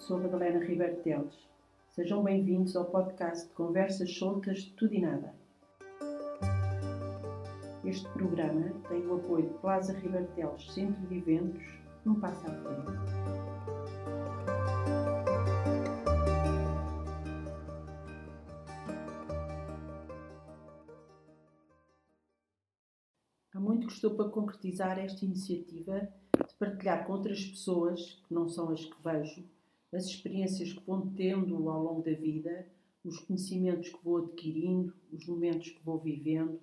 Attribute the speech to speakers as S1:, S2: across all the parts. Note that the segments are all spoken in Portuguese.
S1: sou Madalena Ribeiro Teles. Sejam bem-vindos ao podcast de Conversas Soltas de Tudo e Nada. Este programa tem o apoio de Plaza Ribeiro Teles Centro de Eventos, um passo à frente. Há muito que estou para concretizar esta iniciativa de partilhar com outras pessoas, que não são as que vejo, as experiências que vou tendo ao longo da vida, os conhecimentos que vou adquirindo, os momentos que vou vivendo,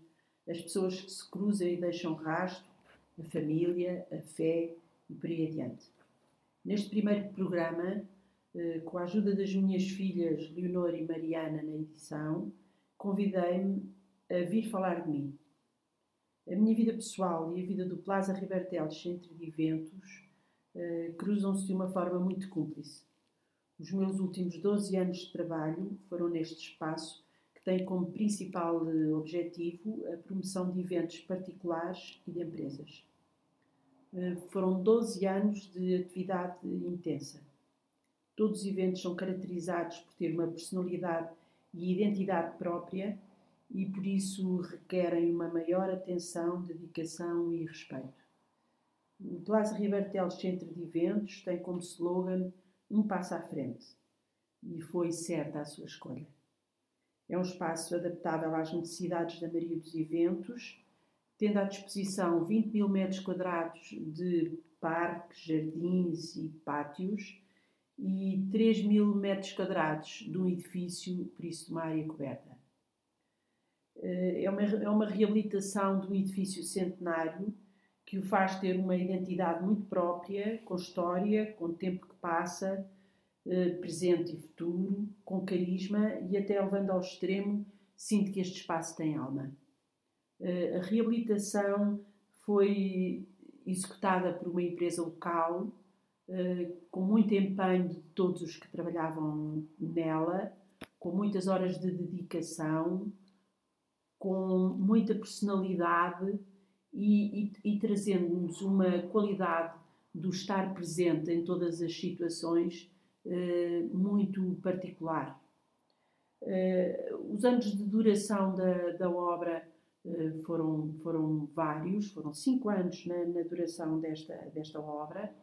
S1: as pessoas que se cruzam e deixam rastro, a família, a fé e por aí adiante. Neste primeiro programa, eh, com a ajuda das minhas filhas Leonor e Mariana na edição, convidei-me a vir falar de mim. A minha vida pessoal e a vida do Plaza Ribertel Centro de Eventos uh, cruzam-se de uma forma muito cúmplice. Os meus últimos 12 anos de trabalho foram neste espaço que tem como principal uh, objetivo a promoção de eventos particulares e de empresas. Uh, foram 12 anos de atividade intensa. Todos os eventos são caracterizados por ter uma personalidade e identidade própria e por isso requerem uma maior atenção, dedicação e respeito. O Plaza Ribertel Centro de Eventos tem como slogan um passo à frente e foi certa a sua escolha. É um espaço adaptável às necessidades da maioria dos eventos, tendo à disposição 20 mil metros quadrados de parques, jardins e pátios e 3 mil metros quadrados de um edifício, por isso de uma área coberta. Eh, é uma, é uma reabilitação um edifício centenário que o faz ter uma identidade muito própria, com história, com tempo que passa, eh, presente e futuro, com carisma e até levando ao extremo, sinto que este espaço tem alma. Eh, a reabilitação foi executada por uma empresa local, com muito empenho de todos os que trabalhavam nela, com muitas horas de dedicação, com muita personalidade e, e, e trazendo-nos uma qualidade do estar presente em todas as situações uh, muito particular. Uh, os anos de duração da, da obra uh, foram, foram vários, foram cinco anos na, na duração desta, desta obra,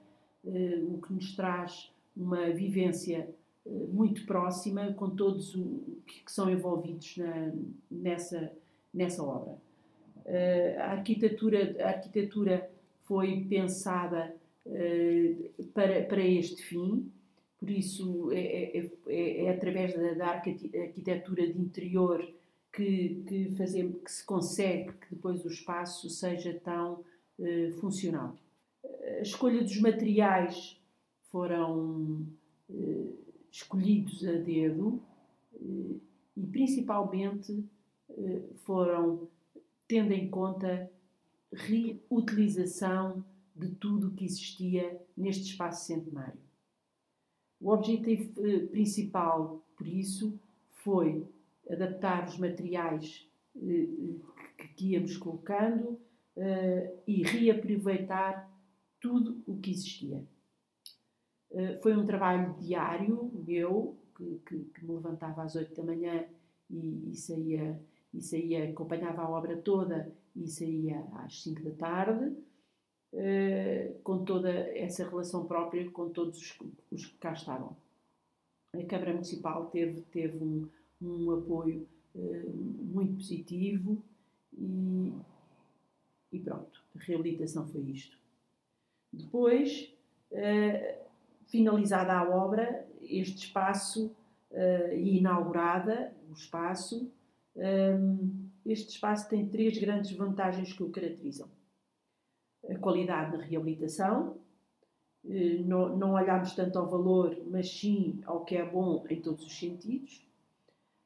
S1: o que nos traz uma vivência muito próxima com todos os que são envolvidos na, nessa nessa obra. Uh, a, arquitetura, a arquitetura foi pensada uh, para, para este fim, por isso é, é, é, é através da, da, arquitetura de interior que, que, fazemos, que se consegue que depois o espaço seja tão uh, funcional. A escolha dos materiais foram escolhidos a dedo e principalmente eh, foram tendo em conta reutilização de tudo o que existia neste espaço centenário. O objetivo eh, principal, por isso, foi adaptar os materiais eh, que íamos colocando e reaproveitar tudo o que existia. Foi um trabalho diário meu, que, que, que me levantava às oito da manhã e, e saía e saía, acompanhava a obra toda e saía às 5 da tarde, uh, com toda essa relação própria com todos os, os, que cá estavam. A Câmara Municipal teve, teve um, um apoio uh, muito positivo e, e, pronto, a reabilitação foi isto. Depois, uh, finalizada a obra, este espaço e inaugurada o espaço, este espaço tem três grandes vantagens que o caracterizam. A qualidade da reabilitação, eh, não, não olhamos tanto ao valor, mas sim ao que é bom em todos os sentidos.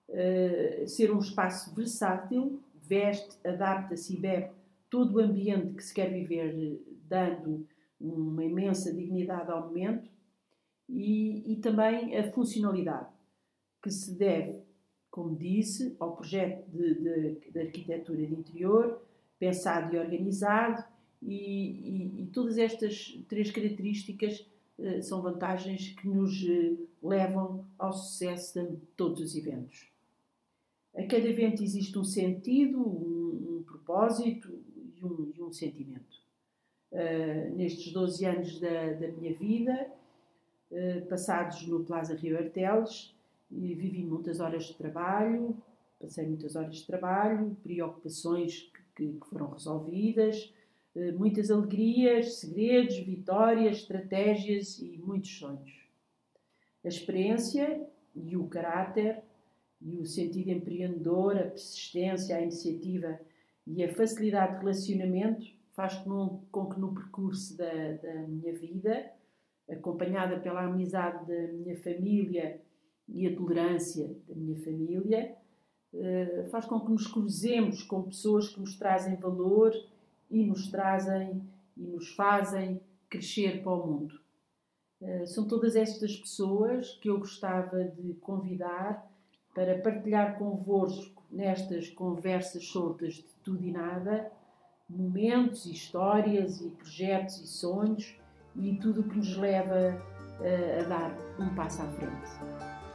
S1: Uh, ser um espaço versátil, veste, adapta-se e bebe todo o ambiente que se quer viver, dando uma imensa dignidade ao momento. E, e também a funcionalidade, que se deve como disse, ao projeto de, de, de arquitetura de interior, pensado e organizado, e, e, e, todas estas três características eh, são vantagens que nos eh, levam ao sucesso de todos os eventos. A cada evento existe um sentido, um, um propósito e um, e um sentimento. Uh, nestes 12 anos da, da minha vida, uh, passados no Plaza Rio Arteles, vivi muitas horas de trabalho, passei muitas horas de trabalho, preocupações que, que foram resolvidas, uh, muitas alegrias, segredos, vitórias, estratégias e muitos sonhos. A experiência e o caráter e o sentido empreendedor, a persistência, a iniciativa e a facilidade de relacionamento faz com que no percurso da, da minha vida, acompanhada pela amizade da minha família e a tolerância da minha família, eh, faz com que nos cruzemos com pessoas que nos trazem valor e nos trazem e nos fazem crescer para o mundo. Eh, são todas estas pessoas que eu gostava de convidar para partilhar convosco nestas conversas soltas de tudo e nada, momentos, histórias e projetos e sonhos e tudo o que nos leva eh, a dar um passo à frente.